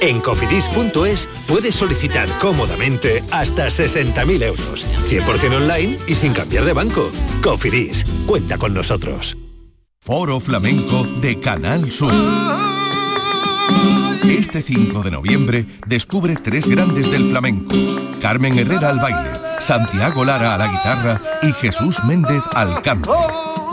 En cofidis.es puedes solicitar cómodamente hasta 60.000 euros, 100% online y sin cambiar de banco. Cofidis, cuenta con nosotros. Foro Flamenco de Canal Sur. Este 5 de noviembre descubre tres grandes del flamenco. Carmen Herrera al baile, Santiago Lara a la guitarra y Jesús Méndez al canto.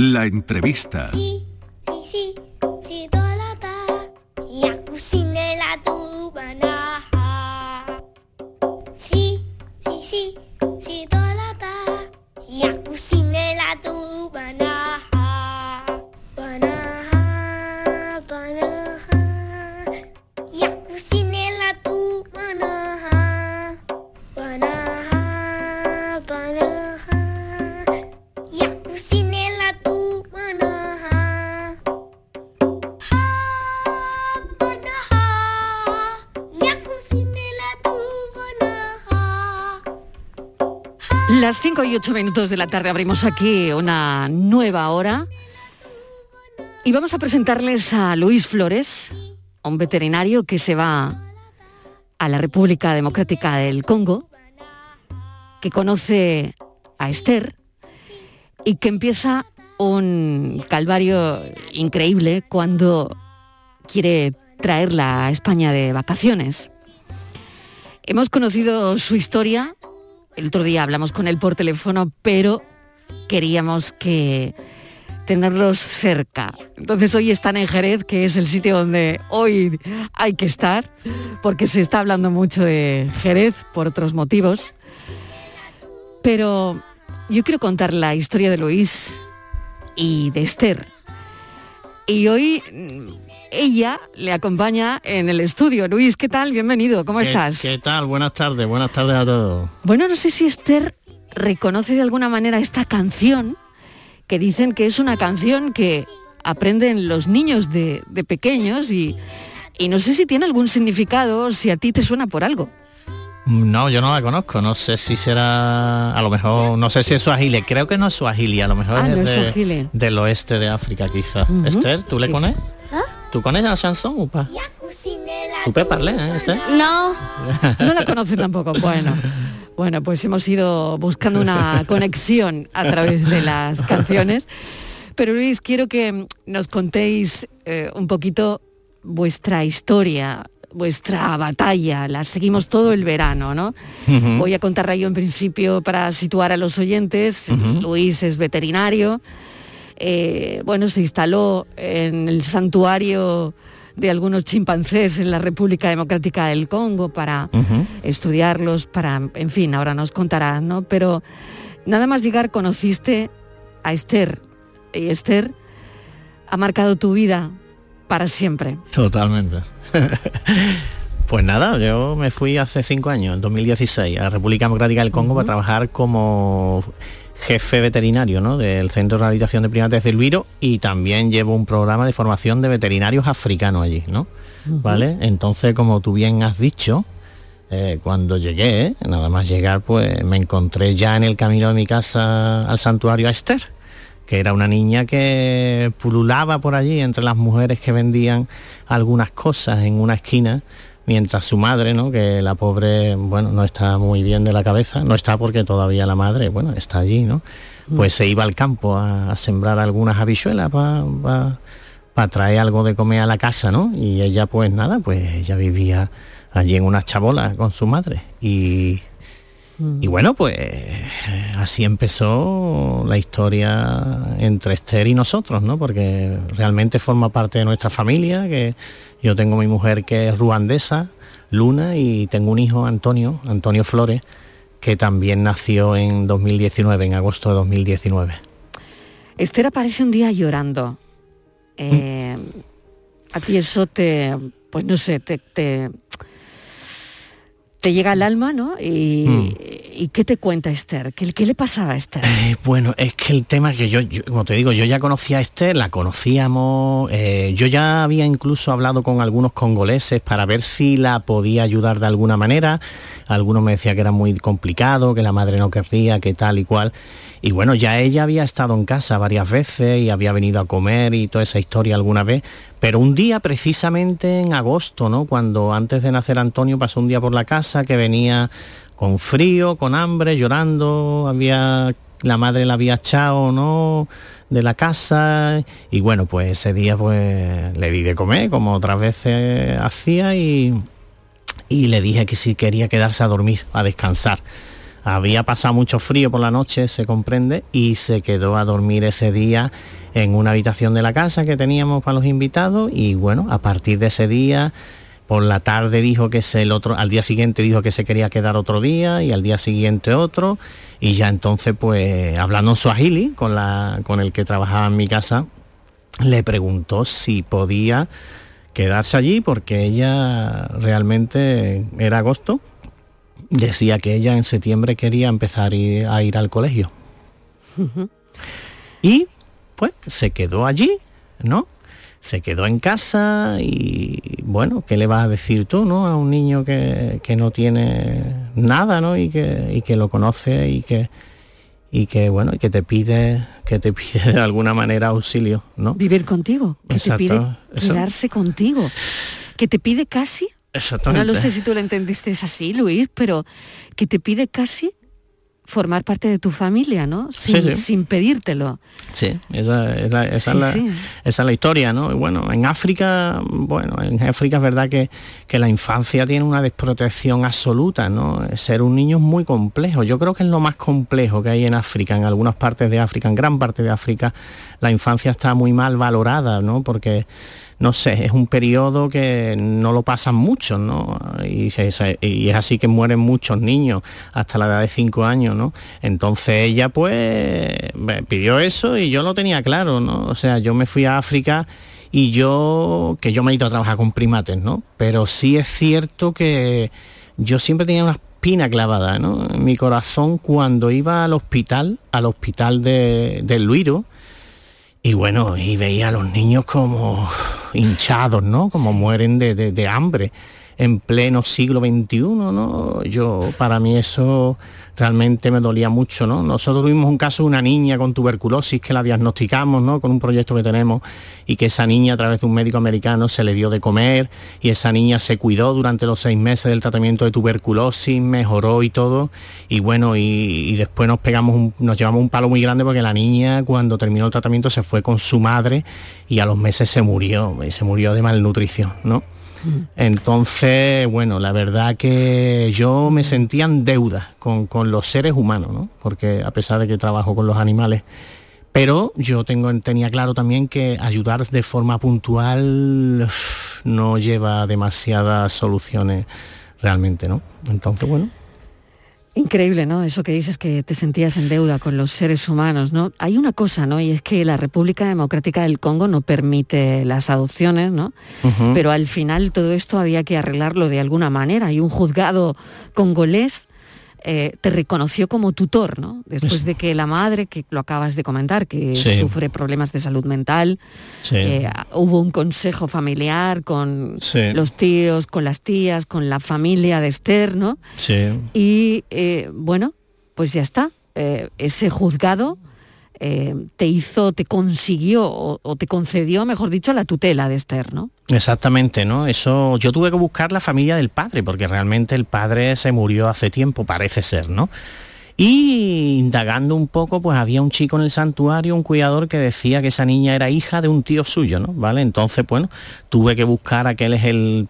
La entrevista. Sí, sí, sí, y 8 minutos de la tarde abrimos aquí una nueva hora y vamos a presentarles a Luis Flores, un veterinario que se va a la República Democrática del Congo, que conoce a Esther y que empieza un calvario increíble cuando quiere traerla a España de vacaciones. Hemos conocido su historia, el otro día hablamos con él por teléfono, pero queríamos que tenerlos cerca. Entonces hoy están en Jerez, que es el sitio donde hoy hay que estar, porque se está hablando mucho de Jerez por otros motivos. Pero yo quiero contar la historia de Luis y de Esther. Y hoy ella le acompaña en el estudio. Luis, ¿qué tal? Bienvenido, ¿cómo ¿Qué- estás? ¿Qué tal? Buenas tardes, buenas tardes a todos. Bueno, no sé si Esther reconoce de alguna manera esta canción, que dicen que es una canción que aprenden los niños de, de pequeños y, y no sé si tiene algún significado, si a ti te suena por algo. No, yo no la conozco, no sé si será, a lo mejor, no sé si es suajili, creo que no es suajili, a lo mejor Ah, es, no es de- del oeste de África quizás. Ujú. Esther, ¿tú le Sí. conoces? ¿Tú conoces la chanson ou pas? ¿Tú parler, eh? No. No la conoce tampoco. Bueno, bueno, pues hemos ido buscando una conexión a través de las canciones. Pero Luis, quiero que nos contéis eh, un poquito vuestra historia, vuestra batalla. La seguimos todo el verano, ¿no? Voy a contarla yo en principio para situar a los oyentes. Luis es veterinario. Eh, bueno, se instaló en el santuario de algunos chimpancés en la República Democrática del Congo para estudiarlos, para, en fin, ahora nos contarás, ¿no? Pero nada más llegar conociste a Esther y Esther ha marcado tu vida para siempre. Totalmente. Pues nada, yo me fui hace cinco años, en 2016, a la República Democrática del Congo para trabajar como jefe veterinario ¿no? del Centro de Rehabilitación de Primates del Viro y también llevo un programa de formación de veterinarios africanos allí, ¿no? ¿Vale? Entonces, como tú bien has dicho, eh, cuando llegué, nada más llegar, pues me encontré ya en el camino de mi casa al santuario a Esther, que era una niña que pululaba por allí entre las mujeres que vendían algunas cosas en una esquina mientras su madre, ¿no? que la pobre, bueno, no está muy bien de la cabeza, no está porque todavía la madre, bueno, está allí, ¿no? Pues se iba al campo a, sembrar algunas habichuelas para traer algo de comer a la casa, ¿no? Y ella, pues nada, pues ella vivía allí en una chabola con su madre. Y, y bueno, pues así empezó la historia entre Esther y nosotros, ¿no? Porque realmente forma parte de nuestra familia, que yo tengo mi mujer que es ruandesa, Luna, y tengo un hijo, Antonio, Antonio Flores, que también nació en 2019, en agosto de 2019. Esther aparece un día llorando. Eh, a ti eso te, pues no sé, te, te, te llega al alma, ¿no? Y, ¿y qué te cuenta Esther? ¿Qué, qué le pasaba a Esther? Eh, bueno, es que el tema es que yo, yo, como te digo, yo ya conocía a Esther, la conocíamos, eh, yo ya había incluso hablado con algunos congoleses para ver si la podía ayudar de alguna manera. Algunos me decían que era muy complicado, que la madre no querría, que tal y cual. Y bueno, ya ella había estado en casa varias veces y había venido a comer y toda esa historia alguna vez, pero un día precisamente en agosto, ¿no? Cuando antes de nacer Antonio pasó un día por la casa que venía con frío, con hambre, llorando, había la madre la había echado, ¿no? de la casa y bueno, pues ese día pues le di de comer como otras veces hacía y, y le dije que si quería quedarse a dormir, a descansar había pasado mucho frío por la noche, se comprende, y se quedó a dormir ese día en una habitación de la casa que teníamos para los invitados y bueno, a partir de ese día por la tarde dijo que se el otro al día siguiente dijo que se quería quedar otro día y al día siguiente otro y ya entonces pues hablando suajili con la con el que trabajaba en mi casa le preguntó si podía quedarse allí porque ella realmente era agosto decía que ella en septiembre quería empezar a ir al colegio. Y pues se quedó allí, ¿no? Se quedó en casa y bueno, ¿qué le vas a decir tú, ¿no? A un niño que, no tiene nada, ¿no? Y que, y que lo conoce y que, y que bueno, y que te pide, que te pide de alguna manera auxilio, ¿no? Vivir contigo, que te pide quedarse contigo, que te pide casi Exactamente. No lo sé si tú lo entendiste así, Luis, pero que te pide casi formar parte de tu familia, ¿no? Sin, sin pedírtelo. Sí, esa, es la, esa, es la, historia, ¿no? Y bueno, en África, bueno, en África es verdad que, que, la infancia tiene una desprotección absoluta, ¿no? Ser un niño es muy complejo. Yo creo que es lo más complejo que hay en África, en algunas partes de África, en gran parte de África, la infancia está muy mal valorada, ¿no? Porque no sé, es un periodo que no lo pasan muchos, ¿no? Y, es así que mueren muchos niños hasta la edad de 5 años, ¿no? Entonces ella pues pidió eso y yo lo tenía claro, ¿no? O sea, yo me fui a África y yo, que yo me he ido a trabajar con primates, ¿no? Pero sí es cierto que yo siempre tenía una espina clavada, ¿no? En mi corazón cuando iba al hospital, al hospital de, del Luiro, y bueno, y veía a los niños como hinchados, ¿no? Como mueren de, de hambre en pleno siglo XXI, ¿no? Yo, para mí eso realmente me dolía mucho, ¿no? Nosotros tuvimos un caso de una niña con tuberculosis que la diagnosticamos, ¿no? Con un proyecto que tenemos y que esa niña a través de un médico americano se le dio de comer y esa niña se cuidó durante los seis meses del tratamiento de tuberculosis, mejoró y todo y bueno, y, después nos pegamos, nos llevamos un palo muy grande porque la niña cuando terminó el tratamiento se fue con su madre y a los meses se murió, y se murió de malnutrición, ¿no? Entonces, bueno, la verdad que yo me sentía en deuda con, los seres humanos, ¿no? Porque a pesar de que trabajo con los animales, pero yo tengo, tenía claro también que ayudar de forma puntual no lleva demasiadas soluciones realmente, ¿no? Entonces, bueno. Increíble, ¿no? Eso que dices que te sentías en deuda con los seres humanos, ¿no? Hay una cosa, ¿no? Y es que la República Democrática del Congo no permite las adopciones, ¿no? Pero al final todo esto había que arreglarlo de alguna manera. Hay un juzgado congolés eh, te reconoció como tutor, ¿no? Después de que la madre, que lo acabas de comentar, que sufre problemas de salud mental, eh, hubo un consejo familiar con los tíos, con las tías, con la familia de Esther, ¿no? Y eh, bueno, pues ya está. ese juzgado te hizo, te consiguió o, te concedió, mejor dicho, la tutela de Esther, ¿no? Exactamente, ¿no? Eso yo tuve que buscar la familia del padre, porque realmente el padre se murió hace tiempo, parece ser, ¿no? Y indagando un poco, pues había un chico en el santuario, un cuidador que decía que esa niña era hija de un tío suyo, ¿no? ¿Vale? Entonces, bueno, tuve que buscar a aquel es el,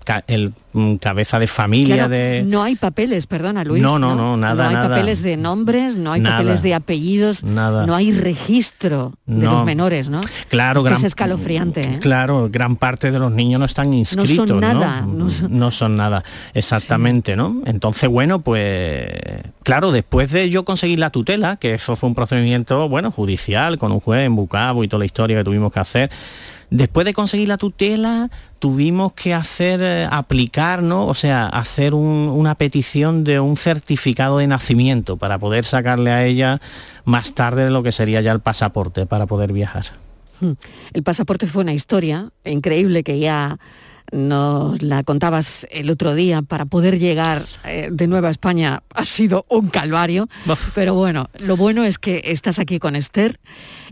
cabeza de familia de... No hay papeles, perdona Luis. No, no, no, nada. No hay papeles de nombres, no hay papeles de apellidos, nada. no hay registro de los menores, ¿no? Claro, es, es escalofriante. ¿eh? Claro, gran parte de los niños no están inscritos. No son nada. No, son... no son nada, exactamente, ¿no? Entonces, bueno, pues claro, después de yo conseguir la tutela, que eso fue un procedimiento, bueno, judicial, con un juez en Bucabo y toda la historia que tuvimos que hacer, después de conseguir la tutela, tuvimos que hacer, eh, aplicar, ¿no? O sea, hacer una petición de un certificado de nacimiento para poder sacarle a ella más tarde lo que sería ya el pasaporte para poder viajar. Hmm. El pasaporte fue una historia increíble que ya nos la contabas el otro día, para poder llegar eh, de nuevo a España ha sido un calvario, pero bueno, lo bueno es que estás aquí con Esther,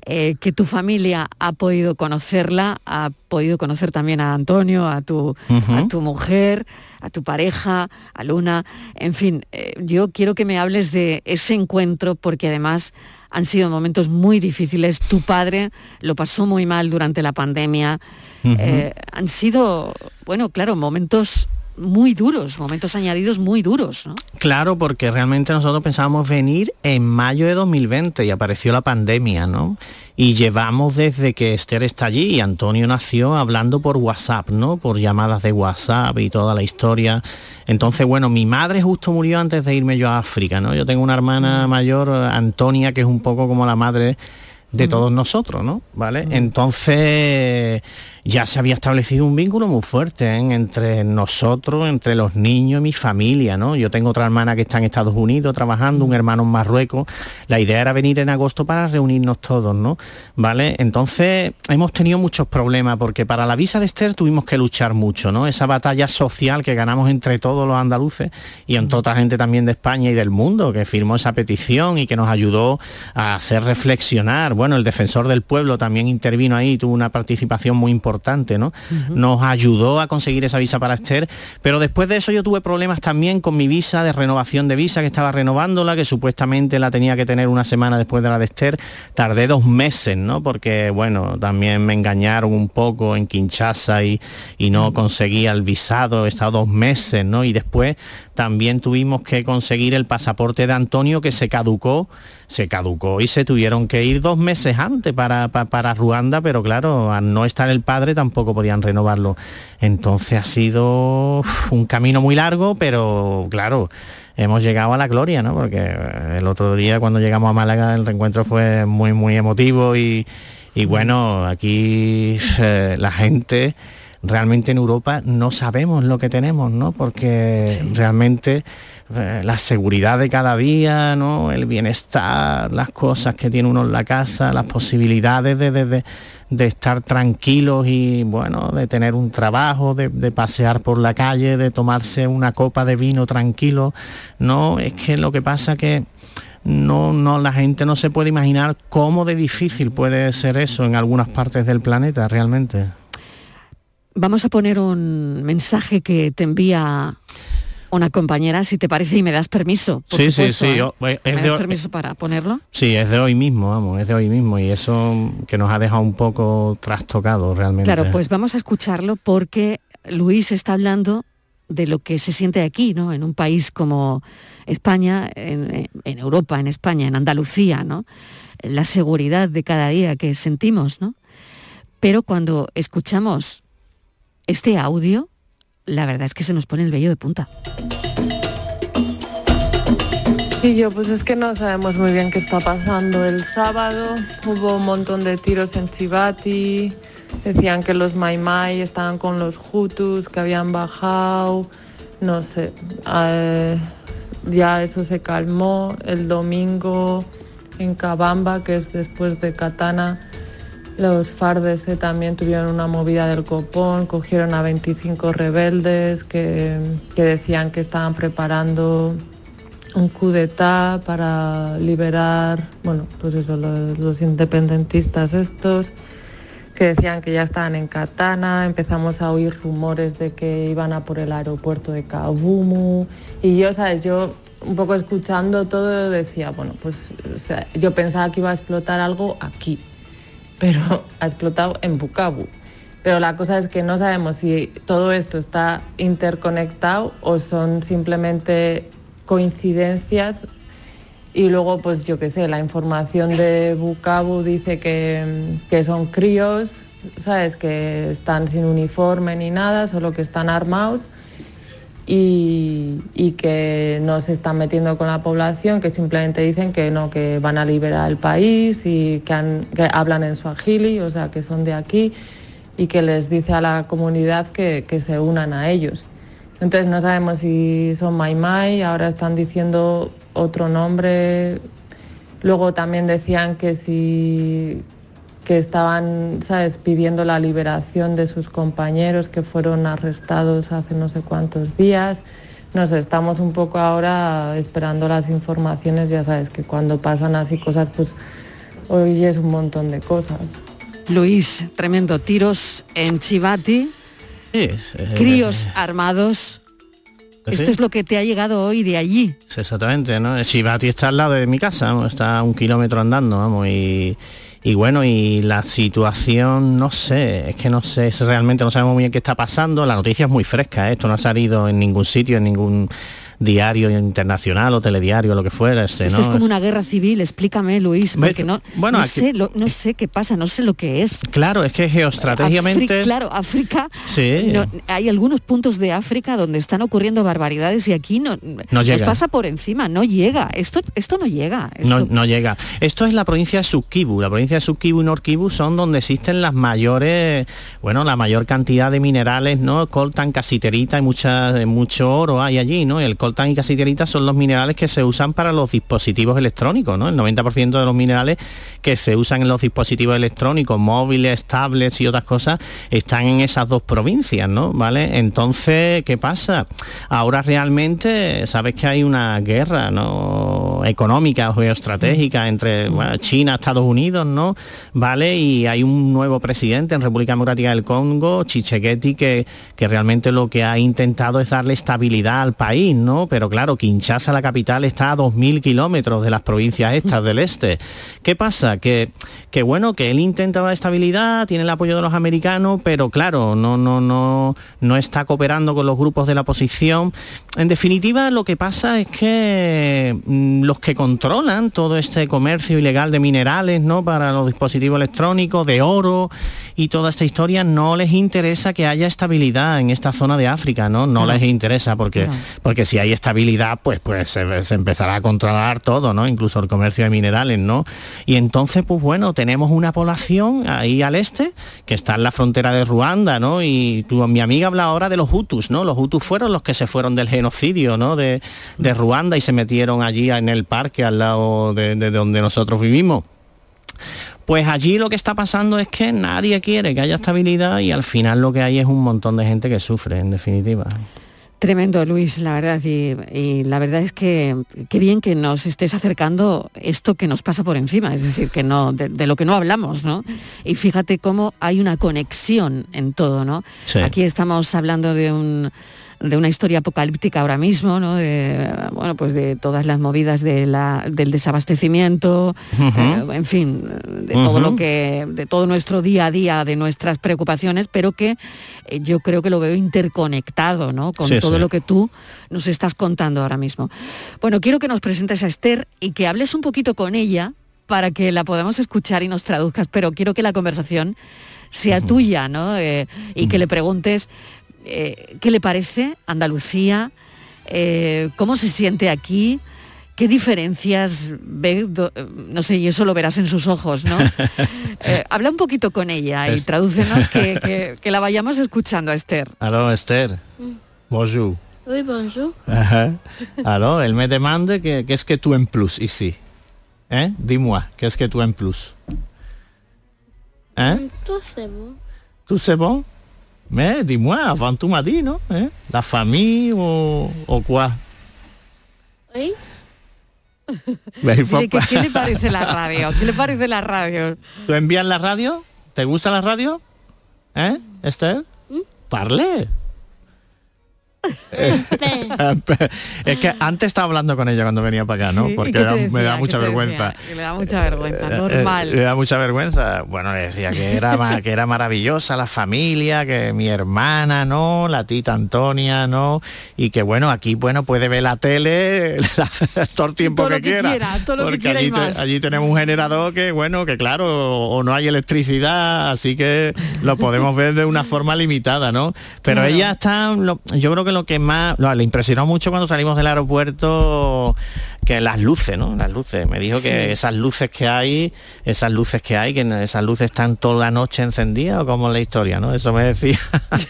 eh, que tu familia ha podido conocerla, ha podido conocer también a Antonio, a tu, a tu mujer, a tu pareja, a Luna, en fin, eh, yo quiero que me hables de ese encuentro porque además han sido momentos muy difíciles. Tu padre lo pasó muy mal durante la pandemia. Eh, han sido, bueno, claro, momentos muy duros, momentos añadidos muy duros. ¿no? Claro, porque realmente nosotros pensábamos venir en mayo de 2020 y apareció la pandemia, ¿no? Y llevamos desde que Esther está allí y Antonio nació hablando por WhatsApp, ¿no? Por llamadas de WhatsApp y toda la historia. Entonces, bueno, mi madre justo murió antes de irme yo a África, ¿no? Yo tengo una hermana mayor, Antonia, que es un poco como la madre de todos nosotros, ¿no? ¿Vale? Entonces ya se había establecido un vínculo muy fuerte ¿eh? entre nosotros, entre los niños mi familia, ¿no? Yo tengo otra hermana que está en Estados Unidos trabajando, un hermano en Marruecos. La idea era venir en agosto para reunirnos todos, ¿no? ¿Vale? Entonces hemos tenido muchos problemas porque para la visa de Esther tuvimos que luchar mucho, ¿no? Esa batalla social que ganamos entre todos los andaluces y entre otra gente también de España y del mundo que firmó esa petición y que nos ayudó a hacer reflexionar. Bueno, el defensor del pueblo también intervino ahí, tuvo una participación muy importante ¿no? Nos ayudó a conseguir esa visa para Esther, pero después de eso yo tuve problemas también con mi visa de renovación de visa, que estaba renovándola, que supuestamente la tenía que tener una semana después de la de Esther. Tardé dos meses, ¿no? Porque, bueno, también me engañaron un poco en Kinshasa y, y no conseguía el visado, he estado dos meses, ¿no? Y después también tuvimos que conseguir el pasaporte de Antonio que se caducó, se caducó y se tuvieron que ir dos meses antes para, para, Ruanda, pero claro, al no estar el padre tampoco podían renovarlo. Entonces ha sido un camino muy largo, pero claro, hemos llegado a la gloria, ¿no? Porque el otro día cuando llegamos a Málaga el reencuentro fue muy, muy emotivo y, y bueno, aquí eh, la gente realmente en Europa no sabemos lo que tenemos, ¿no? Porque realmente eh, la seguridad de cada día, ¿no? El bienestar, las cosas que tiene uno en la casa, las posibilidades de, estar tranquilos y bueno, de tener un trabajo, de, pasear por la calle, de tomarse una copa de vino tranquilo. No, es que lo que pasa que no, no, la gente no se puede imaginar cómo de difícil puede ser eso en algunas partes del planeta realmente. Vamos a poner un mensaje que te envía una compañera, si te parece, y me das permiso. sí, sí, sí, ¿eh? ¿Me das permiso para ponerlo? Sí, es de hoy mismo, vamos, es de hoy mismo y eso que nos ha dejado un poco trastocado realmente. Claro, pues vamos a escucharlo porque Luis está hablando de lo que se siente aquí, ¿no? En un país como España, en, en Europa, en España, en Andalucía, ¿no? La seguridad de cada día que sentimos, ¿no? Pero cuando escuchamos este audio, la verdad es que se nos pone el vello de punta. Sí, yo pues es que no sabemos muy bien qué está pasando. El sábado hubo un montón de tiros en Chivati, decían que los Mai Mai estaban con los Hutus, que habían bajado, no sé, eh, ya eso se calmó. El domingo en Cabamba, que es después de Katana, los FARDC también tuvieron una movida del copón, cogieron a 25 rebeldes que, que decían que estaban preparando un coup d'etat para liberar, bueno, pues eso, los, independentistas estos, que decían que ya estaban en Katana, empezamos a oír rumores de que iban a por el aeropuerto de Kabumu, y yo, ¿sabes? Yo un poco escuchando todo decía, bueno, pues yo pensaba que iba a explotar algo aquí, pero ha explotado en Bukavu. Pero la cosa es que no sabemos si todo esto está interconectado o son simplemente coincidencias y luego pues yo qué sé, la información de Bukavu dice que, que son críos, ¿sabes? Que están sin uniforme ni nada, solo que están armados y, que no se están metiendo con la población, que simplemente dicen que no, que van a liberar el país y que, han, que hablan en suajili, o sea, que son de aquí y que les dice a la comunidad que, que se unan a ellos. Entonces no sabemos si son Mai Mai, ahora están diciendo otro nombre. Luego también decían que si que estaban, ¿sabes?, pidiendo la liberación de sus compañeros que fueron arrestados hace no sé cuántos días. Nos estamos un poco ahora esperando las informaciones, ya sabes que cuando pasan así cosas, pues hoy es un montón de cosas. Luis, tremendo, tiros en Chivati, Críos armados. Esto es lo que te ha llegado hoy de allí. exactamente, ¿no? Chivati está al lado de mi casa, está a un kilómetro andando, vamos, y, y bueno, y la situación, no sé, es que no sé, realmente no sabemos muy bien qué está pasando, la noticia es muy fresca, ¿eh? esto no ha salido en ningún sitio, en ningún diario internacional o telediario, lo que fuera. Esto es como una guerra civil, explícame Luis, porque no, bueno, no, sé, no sé qué pasa, no sé lo que es. Claro, es que geoestratégicamente... claro, África, sí. hay algunos puntos de África donde están ocurriendo barbaridades y aquí no, nos pasa por encima, no llega, esto, esto no llega. No, no llega. Esto es la provincia de Subkibu, la provincia de Subkibu y Norkibu son donde existen las mayores, bueno, la mayor cantidad de minerales, ¿no? Coltan, casiterita y mucha, mucho oro hay allí, ¿no? El coltan y casiterita son los minerales que se usan para los dispositivos electrónicos, ¿no? El 90% de los minerales que se usan en los dispositivos electrónicos, móviles, tablets y otras cosas, están en esas dos provincias, ¿no? ¿Vale? Entonces, ¿qué pasa? Ahora realmente, sabes que hay una guerra, ¿no? Económica, geoestratégica entre China, Estados Unidos, ¿no? ¿Vale? Y hay un nuevo presidente en República Democrática del Congo, Chichegueti, que, que realmente lo que ha intentado es darle estabilidad al país, ¿no? Pero claro, Kinshasa, la capital, está a 2.000 kilómetros de las provincias estas del este. ¿Qué pasa? Que, que bueno, que él intenta dar estabilidad, tiene el apoyo de los americanos, pero claro, no, no, no, no está cooperando con los grupos de la oposición. En definitiva, lo que pasa es que mm, los que controlan todo este comercio ilegal de minerales, ¿no? Para los dispositivos electrónicos, de oro y toda esta historia, no les interesa que haya estabilidad en esta zona de África, ¿no? No, les interesa porque, porque si hay estabilidad, pues, pues se, empezará a controlar todo, ¿no? Incluso el comercio de minerales, ¿no? Y entonces, pues bueno, tenemos una población ahí al este, que está en la frontera de Ruanda, ¿no? Y tu, mi amiga habla ahora de los Hutus, ¿no? Los Hutus fueron los que se fueron del genocidio, ¿no? De, Ruanda y se metieron allí en el parque al lado de, de donde nosotros vivimos. Pues allí lo que está pasando es que nadie quiere que haya estabilidad y al final lo que hay es un montón de gente que sufre, en definitiva. Tremendo, Luis, la verdad. Y, la verdad es que qué bien que nos estés acercando esto que nos pasa por encima, es decir, que no, de, lo que no hablamos, ¿no? Y fíjate cómo hay una conexión en todo, ¿no? Aquí estamos hablando de un de una historia apocalíptica ahora mismo, ¿no? de, bueno, pues de todas las movidas de la, del desabastecimiento, eh, en fin, de todo lo que, de todo nuestro día a día, de nuestras preocupaciones, pero que eh, yo creo que lo veo interconectado, ¿no? Con todo lo que tú nos estás contando ahora mismo. Bueno, quiero que nos presentes a Esther y que hables un poquito con ella para que la podamos escuchar y nos traduzcas, pero quiero que la conversación sea tuya, ¿no? Eh, y que le preguntes eh, qué le parece Andalucía, eh, cómo se siente aquí, qué diferencias ve, do- no sé, y eso lo verás en sus ojos, ¿no? Eh, habla un poquito con ella y Es- tradúcenos que, que- que la vayamos escuchando, Esther. Alors Esther, bonjour. Oui, bonjour. Ajá. Alors, elle me demande que- qu'est-ce que tu en plus ici. Hein? Dis-moi, qu'est-ce que tu en plus. Tout c'est bon. Tout c'est bon Mais dis-moi, avant tu m'as dit, non Hein? La famille ou, ou quoi Oui. Pas- ¿Qué le parece la radio? ¿Qué le parece la radio? ¿Tú envías la radio? ¿Te gusta la radio? ¿Eh, Esther? Parle. es que antes estaba hablando con ella cuando venía para acá, ¿no? Sí, ¿y Porque me da ¿Qué mucha vergüenza. decía? Le da mucha vergüenza, Eh, normal. eh, le da mucha vergüenza. Bueno, le decía que era, que era maravillosa la familia, que mi hermana, ¿no? La tita Antonia, ¿no? Y que bueno, aquí, bueno, puede ver la tele la- todo el tiempo Todo que, que quiera. quiera, todo lo que porque y allí, te- más. allí tenemos un generador que, bueno, que claro, o, o no hay electricidad, así que lo podemos ver de una forma limitada, ¿no? Pero Claro. ella está, lo- yo creo que lo que más, lo- le impresionó mucho cuando salimos del aeropuerto, que las luces, ¿no? Las luces. Me dijo que esas luces que hay, esas luces que hay, que no- esas luces están toda la noche encendidas o como la historia, ¿no? Eso me decía.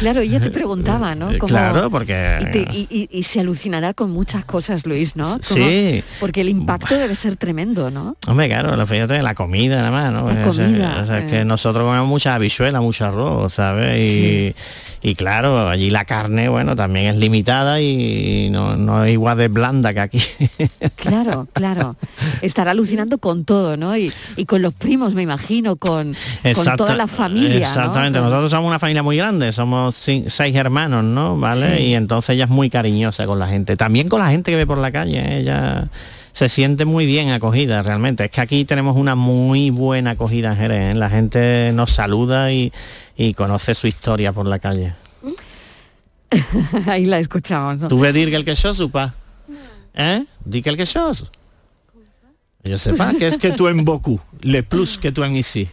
Claro, ella te preguntaba, ¿no? Eh, Cómo- claro, porque- Y, te- y- y- y se alucinará con muchas cosas, Luis, ¿no? Cómo- Sí. Porque el impacto debe ser tremendo, ¿no? Hombre, claro, lo fíjate, la comida nada más, ¿no? La comida, o sea, es eh. que nosotros comemos mucha habichuela, mucho arroz, ¿sabes? Y, y claro, allí la carne, bueno, también es limitada y no, no es igual de blanda que aquí. Claro, claro. Estará alucinando con todo, ¿no? Y, y con los primos, me imagino, con, con Exacto- toda la familia. Exactamente, Con- nosotros somos una familia muy grande, somos seis hermanos, ¿no? ¿Vale? Sí. Y entonces ella es muy cariñosa con la gente, también con la gente que ve por la calle, ¿eh? Se siente muy bien acogida realmente. Es que aquí tenemos una muy buena acogida en Jerez, ¿eh? la gente nos saluda y, y conoce su historia por la calle. Ahí la escuchamos, ¿no? ¿Tú ves dir quelque chose ou pas? ¿Eh? Di quelque chose. Je sais pas, qu'est-ce que tu aimes beaucoup? Le plus que tu aimes ici.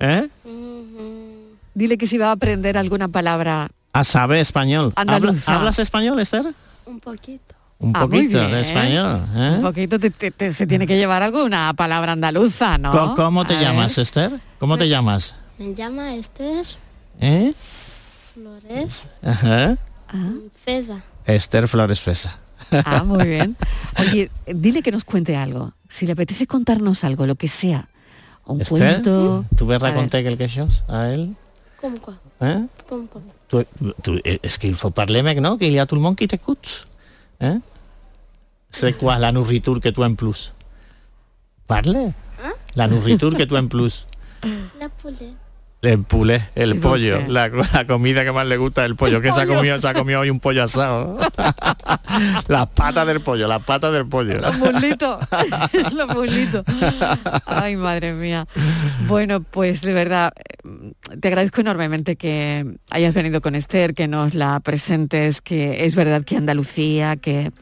¿Eh? Dile que si va a aprender alguna palabra. A saber español. ¿Habla-. ¿Hablas español, Esther? Un poquito. Un Ah, poquito de español. ¿eh? Un poquito te- te- te- se tiene que llevar alguna palabra andaluza, ¿no? ¿Cómo te A llamas, ver. Esther? ¿Cómo te llamas? Me llama Esther ¿Eh? Flores Ajá. Feza. Esther Flores Fresa. Ah, muy bien. Oye, dile que nos cuente algo. Si le apetece contarnos algo, lo que sea. Un Esther, cuento. ¿tu veux A ver. raconter quelque chose à elle? Comme quoi Hein? Comme quoi Tu- tu- Est-ce qu'il faut parler maintenant qu'il y a tout le monde qui t'écoute Hein? C'est quoi la nourriture que tu aimes plus Parle. La nourriture que tu aimes plus. La poulet. El poulet, el pollo, la, la comida que más le gusta es el pollo, que se ha comido, se ha comido hoy un pollo asado. las patas del pollo, las patas del pollo. Los muslitos, los muslitos. Ay, madre mía. Bueno, pues de verdad, te agradezco enormemente que hayas venido con Esther, que nos la presentes, que es verdad que Andalucía, que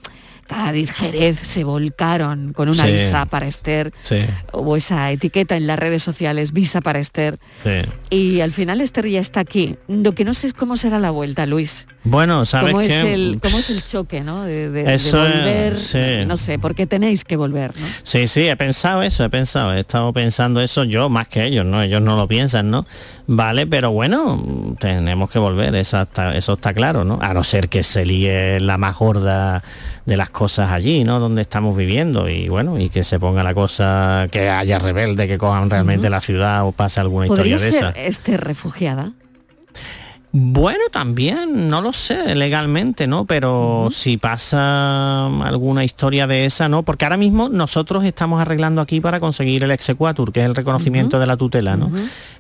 Cádiz, Jerez se volcaron con una Sí. visa para Esther. Sí, Hubo esa etiqueta en las redes sociales, visa para Esther. sí. Y al final Esther ya está aquí. Lo que no sé es cómo será la vuelta, Luis. Bueno, ¿sabes ¿Cómo es, el, ¿Cómo es el choque, no? De, Eso es- volver, no sé, porque tenéis que volver, ¿no? Sí, sí, he pensado eso, he pensado, he estado pensando eso yo más que ellos, ¿no? Ellos no lo piensan, ¿no? Vale, pero bueno, tenemos que volver, eso está, eso está claro, ¿no? A no ser que se líe la más gorda de las cosas allí, ¿no? Donde estamos viviendo y bueno, y que se ponga la cosa, que haya rebelde, que cojan realmente la ciudad o pase alguna ¿Podría historia de esa. Esther refugiada? Bueno, también, no lo sé legalmente, ¿no? Pero si pasa alguna historia de esa, ¿no? Porque ahora mismo nosotros estamos arreglando aquí para conseguir el exequatur, que es el reconocimiento de la tutela, ¿no?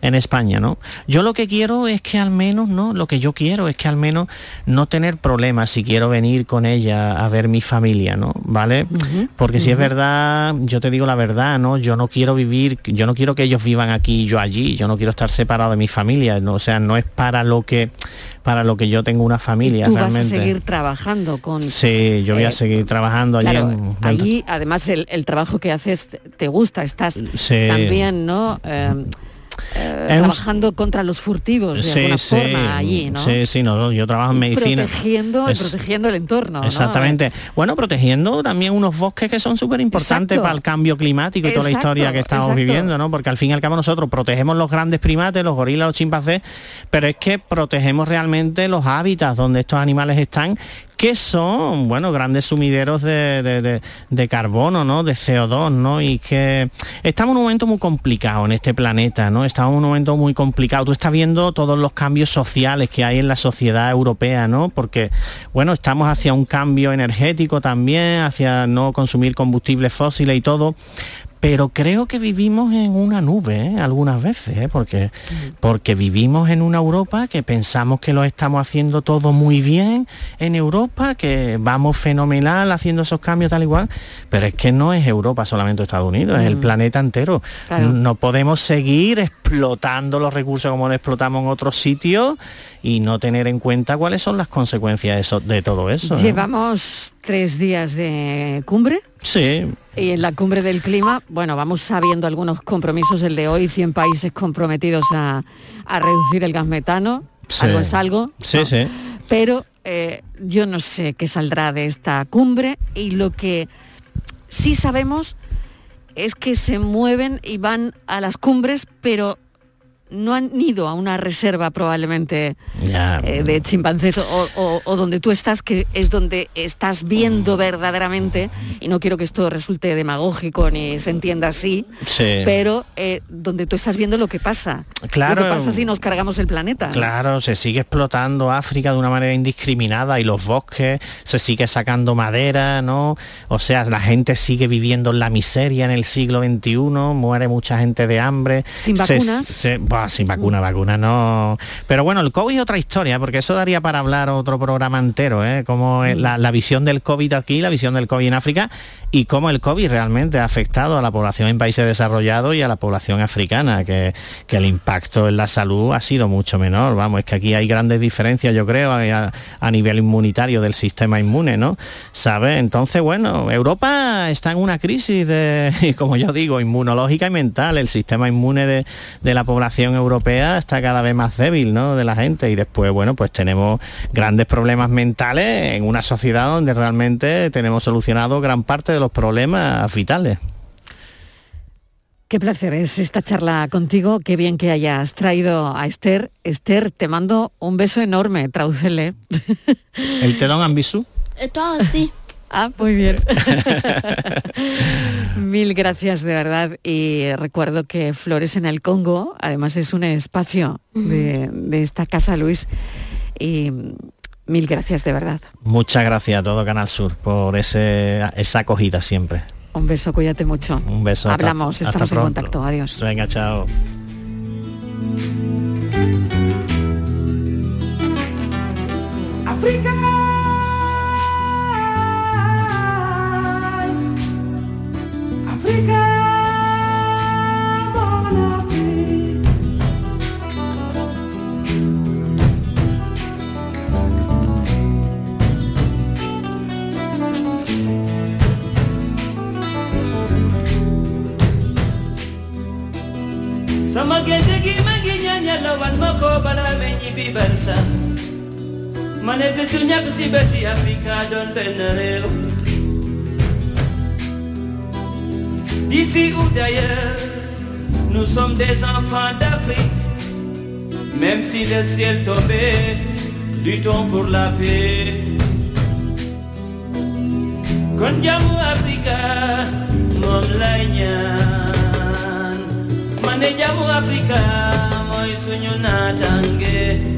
En España, ¿no? Yo lo que quiero es que al menos, ¿no? Lo que yo quiero es que al menos no tener problemas si quiero venir con ella a ver mi familia, ¿no? ¿Vale? Porque si es verdad, yo te digo la verdad, ¿no? Yo no quiero vivir, yo no quiero que ellos vivan aquí y yo allí, yo no quiero estar separado de mi familia, ¿no? O sea, no es para lo que para lo que yo tengo una familia Tú vas a realmente. seguir trabajando con... Sí, yo voy a eh, seguir trabajando allí Claro, en- allí además el, el trabajo que haces te- te gusta, estás Sí. también, ¿no? Eh, trabajando contra los furtivos de alguna forma allí, ¿no? Sí, sí, no, yo trabajo en medicina. Protegiendo, protegiendo el entorno. Exactamente. Bueno, protegiendo también unos bosques que son súper importantes para el cambio climático y toda la historia que estamos viviendo, ¿no? Porque al fin y al cabo nosotros protegemos los grandes primates, los gorilas, los chimpancés, pero es que protegemos realmente los hábitats donde estos animales están que son, bueno, grandes sumideros de, carbono, ¿no? De CO2, ¿no? Y que estamos en un momento muy complicado en este planeta, ¿no? Estamos en un momento muy complicado. Tú estás viendo todos los cambios sociales que hay en la sociedad europea, ¿no? Porque, bueno, estamos hacia un cambio energético también, hacia no consumir combustibles fósiles y todo, pero creo que vivimos en una nube ¿eh? algunas veces, ¿eh? porque, porque vivimos en una Europa que pensamos que lo estamos haciendo todo muy bien en Europa, que vamos fenomenal haciendo esos cambios tal igual, pero es que no es Europa solamente Estados Unidos, es el mm. planeta entero. No podemos seguir explotando los recursos como lo explotamos en otros sitios y no tener en cuenta cuáles son las consecuencias de, todo eso. Llevamos tres días de cumbre. Sí. Y en la cumbre del clima, bueno, vamos sabiendo algunos compromisos, el de hoy, 100 países comprometidos a, reducir el gas metano, algo es algo. Sí, sí. Pero eh, yo no sé qué saldrá de esta cumbre y lo que sí sabemos es que se mueven y van a las cumbres, pero no han ido a una reserva probablemente eh, de chimpancés o, donde tú estás, que es donde estás viendo verdaderamente, y no quiero que esto resulte demagógico ni se entienda así, pero eh, donde tú estás viendo lo que pasa. Claro, lo que pasa si nos cargamos el planeta. Claro, se sigue explotando África de una manera indiscriminada y los bosques, se sigue sacando madera, ¿no? O sea, la gente sigue viviendo en la miseria en el siglo XXI, muere mucha gente de hambre. Sin vacunas sin vacuna, vacuna no. Pero bueno, el COVID es otra historia, porque eso daría para hablar otro programa entero, ¿eh? Como la, la visión del COVID aquí, la visión del COVID en África y cómo el COVID realmente ha afectado a la población en países desarrollados y a la población africana, que, el impacto en la salud ha sido mucho menor. Vamos, es que aquí hay grandes diferencias, yo creo, a, nivel inmunitario del sistema inmune, ¿no? ¿Sabe? Entonces, bueno, Europa está en una crisis de, como yo digo, inmunológica y mental. El sistema inmune de, de la población europea está cada vez más débil, ¿no? De la gente. Y después, bueno, pues tenemos grandes problemas mentales en una sociedad donde realmente tenemos solucionado gran parte de los problemas vitales. Qué placer es esta charla contigo, qué bien que hayas traído a Esther. Esther, te mando un beso enorme, tradúcele. ¿El te dan ambisú? Todo sí. Ah, muy bien. Mil gracias de verdad. Y recuerdo que Flores en el Congo, además es un espacio de, de esta casa, Luis. Y Mil gracias de verdad. Muchas gracias a todo Canal Sur por ese, esa acogida siempre. Un beso, cuídate mucho. Un beso. Hablamos, estamos en contacto. Adiós. Venga, chao. Barsa ma ne bisu ñàkk si bési Afrika réew D'ici ou d'ailleurs, nous sommes des enfants d'Afrique. Même si le ciel tombait, luttons pour la paix. Kon Afrika moom lay ñaan ma ne jàmmu Afrika mooy suñu naataange.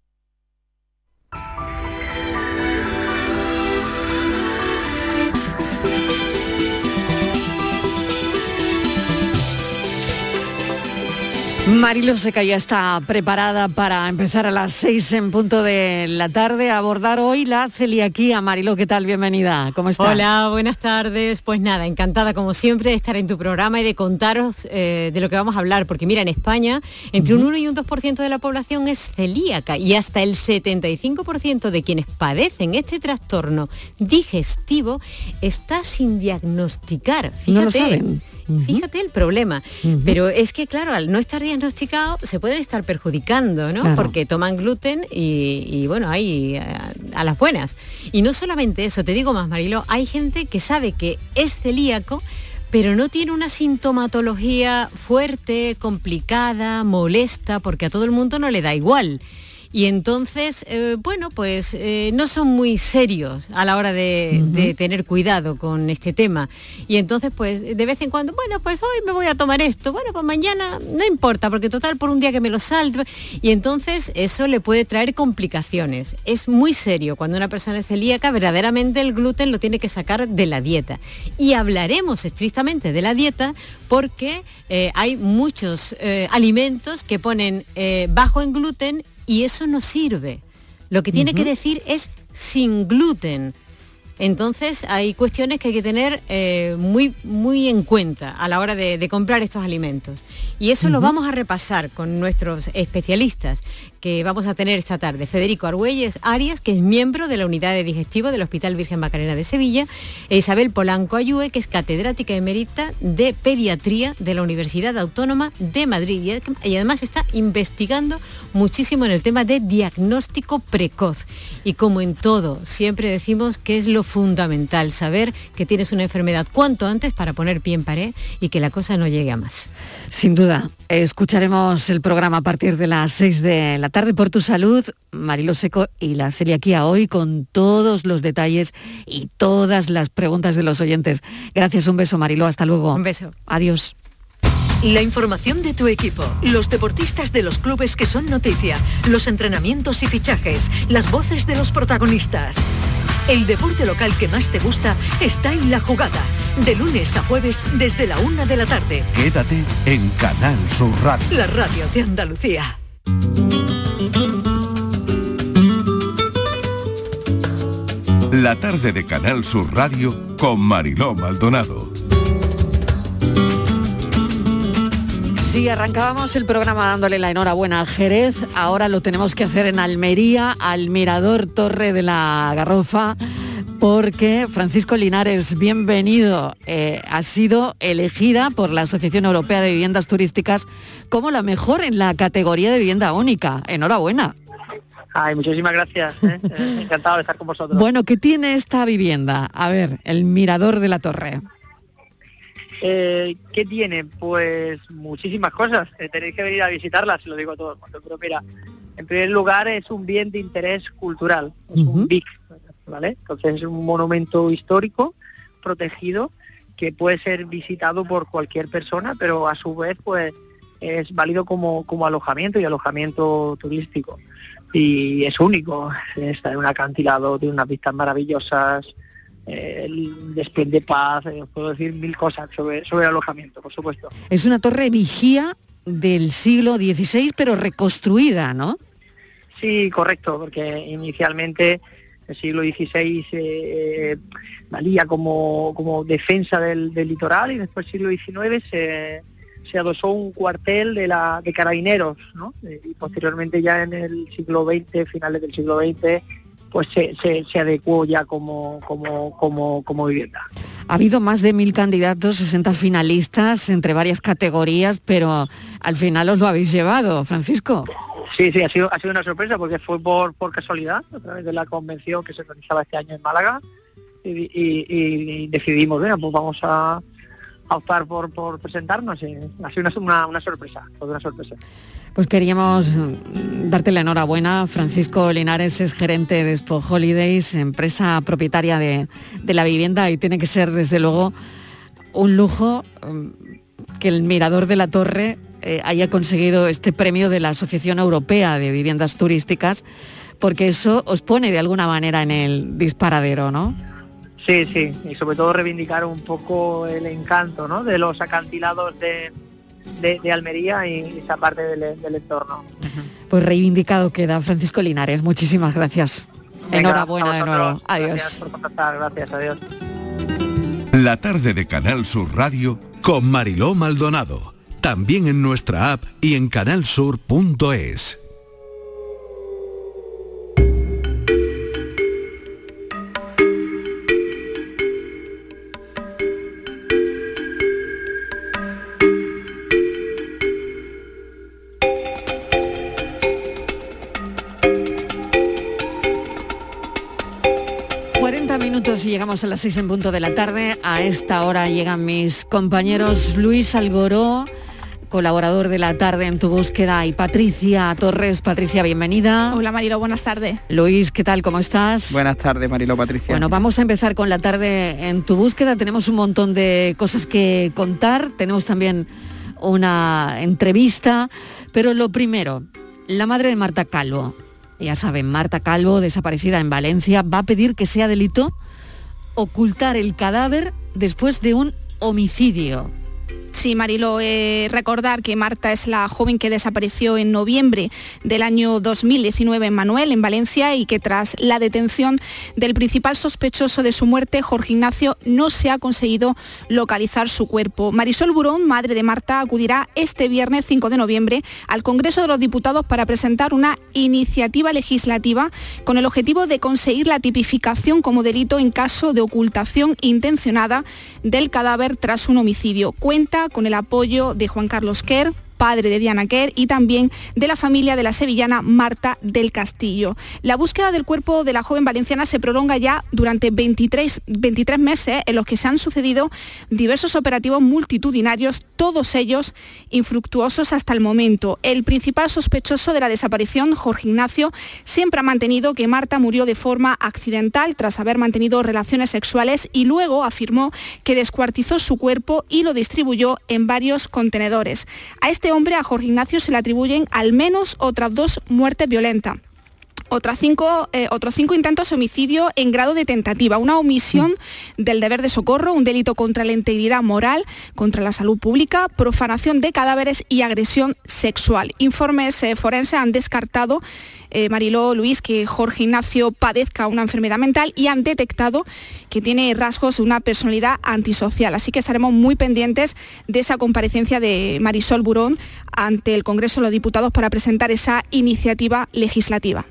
Marilo Seca ya está preparada para empezar a las seis en punto de la tarde a abordar hoy la celiaquía. Marilo, ¿qué tal? Bienvenida. ¿Cómo estás? Hola, buenas tardes. Pues nada, encantada como siempre de estar en tu programa y de contaros eh, de lo que vamos a hablar, porque mira, en España entre un 1 y un 2% de la población es celíaca y hasta el 75% de quienes padecen este trastorno digestivo está sin diagnosticar. Fíjate. No lo saben. Fíjate el problema. Pero es que, claro, al no estar diagnosticado se pueden estar perjudicando, ¿no? Porque toman gluten y, bueno, ahí a, a, las buenas. Y no solamente eso, te digo más, Marilo, hay gente que sabe que es celíaco, pero no tiene una sintomatología fuerte, complicada, molesta, porque a todo el mundo no le da igual. Y entonces, eh, bueno, pues eh, no son muy serios a la hora de, de, tener cuidado con este tema. Y entonces, pues de vez en cuando, bueno, pues hoy me voy a tomar esto, bueno, pues mañana no importa, porque total por un día que me lo salto. Y entonces eso le puede traer complicaciones. Es muy serio cuando una persona es celíaca, verdaderamente el gluten lo tiene que sacar de la dieta. Y hablaremos estrictamente de la dieta porque eh, hay muchos alimentos que ponen bajo en gluten y eso no sirve. Lo que tiene uh -huh. que decir es sin gluten. Entonces hay cuestiones que hay que tener eh, muy, muy en cuenta a la hora de, de comprar estos alimentos. Y eso uh -huh. lo vamos a repasar con nuestros especialistas que vamos a tener esta tarde. Federico Argüelles Arias, que es miembro de la unidad de digestivo del Hospital Virgen Macarena de Sevilla, e Isabel Polanco Ayue, que es catedrática emérita de pediatría de la Universidad Autónoma de Madrid y además está investigando muchísimo en el tema de diagnóstico precoz. Y como en todo, siempre decimos que es lo fundamental, saber que tienes una enfermedad cuanto antes para poner pie en pared y que la cosa no llegue a más. Sin duda, escucharemos el programa a partir de las 6 de la tarde por tu salud, Marilo Seco y la celiaquía hoy con todos los detalles y todas las preguntas de los oyentes. Gracias, un beso Marilo, hasta luego. Un beso. Adiós. La información de tu equipo, los deportistas de los clubes que son noticia, los entrenamientos y fichajes, las voces de los protagonistas. El deporte local que más te gusta está en la jugada, de lunes a jueves desde la una de la tarde. Quédate en Canal Sur Radio. La radio de Andalucía. La tarde de Canal Sur Radio con Mariló Maldonado. Sí, arrancábamos el programa dándole la enhorabuena al Jerez, ahora lo tenemos que hacer en Almería, al Mirador Torre de la Garrofa, porque Francisco Linares, bienvenido, eh, ha sido elegida por la Asociación Europea de Viviendas Turísticas como la mejor en la categoría de vivienda única. Enhorabuena. Ay, muchísimas gracias. ¿eh? Encantado de estar con vosotros. Bueno, ¿qué tiene esta vivienda? A ver, el Mirador de la Torre. Eh, ¿Qué tiene? Pues muchísimas cosas. Eh, tenéis que venir a visitarla, si lo digo todo el mundo. Pero mira, en primer lugar es un bien de interés cultural, es uh -huh. un BIC, ¿vale? Entonces es un monumento histórico protegido que puede ser visitado por cualquier persona, pero a su vez pues es válido como, como alojamiento y alojamiento turístico. Y es único, está en un acantilado, tiene unas vistas maravillosas, eh, el desprende paz, eh, puedo decir mil cosas sobre, sobre el alojamiento, por supuesto. Es una torre vigía del siglo XVI, pero reconstruida, ¿no? Sí, correcto, porque inicialmente el siglo XVI eh, valía como, como defensa del, del, litoral y después el siglo XIX se, se adosó un cuartel de, la, de carabineros, ¿no? Y posteriormente ya en el siglo XX, finales del siglo XX, pues se, se, adecuó ya como, como, como, como vivienda. Ha habido más de mil candidatos, 60 finalistas entre varias categorías, pero al final os lo habéis llevado, Francisco. Sí, sí, ha sido, ha sido una sorpresa porque fue por, por casualidad, a través de la convención que se realizaba este año en Málaga, y, decidimos, bueno, pues vamos a, optar por, por presentarnos. Y ha sido una, una, sorpresa, una sorpresa. Pues queríamos darte la enhorabuena. Francisco Linares es gerente de Expo Holidays, empresa propietaria de, la vivienda y tiene que ser desde luego un lujo um, que el mirador de la torre eh, haya conseguido este premio de la Asociación Europea de Viviendas Turísticas, porque eso os pone de alguna manera en el disparadero, ¿no? Sí, sí, y sobre todo reivindicar un poco el encanto ¿no? de los acantilados de, de, Almería y esa parte del, entorno. Pues reivindicado queda Francisco Linares. Muchísimas gracias. Enhorabuena de nuevo. Adiós. Gracias por contactar. Gracias. Adiós. La tarde de Canal Sur Radio con Mariló Maldonado. También en nuestra app y en canalsur.es. 40 minutos y llegamos a las 6 en punto de la tarde. A esta hora llegan mis compañeros Luis Algoró, colaborador de la tarde en tu búsqueda, y Patricia Torres. Patricia, bienvenida. Hola Marilo, buenas tardes. Luis, ¿qué tal? ¿Cómo estás? Buenas tardes, Marilo, Patricia. Bueno, vamos a empezar con la tarde en tu búsqueda. Tenemos un montón de cosas que contar. Tenemos también una entrevista. Pero lo primero, la madre de Marta Calvo ya saben, Marta Calvo, desaparecida en Valencia, va a pedir que sea delito ocultar el cadáver después de un homicidio. Sí, Marilo, eh, recordar que Marta es la joven que desapareció en noviembre del año 2019 en Manuel, en Valencia, y que tras la detención del principal sospechoso de su muerte, Jorge Ignacio, no se ha conseguido localizar su cuerpo. Marisol Burón, madre de Marta, acudirá este viernes 5 de noviembre al Congreso de los Diputados para presentar una iniciativa legislativa con el objetivo de conseguir la tipificación como delito en caso de ocultación intencionada del cadáver tras un homicidio. Cuenta con el apoyo de Juan Carlos Kerr, padre de Diana Kerr y también de la familia de la sevillana Marta del Castillo. La búsqueda del cuerpo de la joven valenciana se prolonga ya durante 23, 23 meses en los que se han sucedido diversos operativos multitudinarios, todos ellos infructuosos hasta el momento. El principal sospechoso de la desaparición, Jorge Ignacio, siempre ha mantenido que Marta murió de forma accidental tras haber mantenido relaciones sexuales y luego afirmó que descuartizó su cuerpo y lo distribuyó en varios contenedores. A este hombre, a Jorge Ignacio, se le atribuyen al menos otras dos muertes violentas. Otras cinco, eh, otros cinco intentos de homicidio en grado de tentativa, una omisión del deber de socorro, un delito contra la integridad moral, contra la salud pública, profanación de cadáveres y agresión sexual. Informes eh, forenses han descartado eh, Mariló Luis, que Jorge Ignacio padezca una enfermedad mental y han detectado que tiene rasgos de una personalidad antisocial. Así que estaremos muy pendientes de esa comparecencia de Marisol Burón ante el Congreso de los Diputados para presentar esa iniciativa legislativa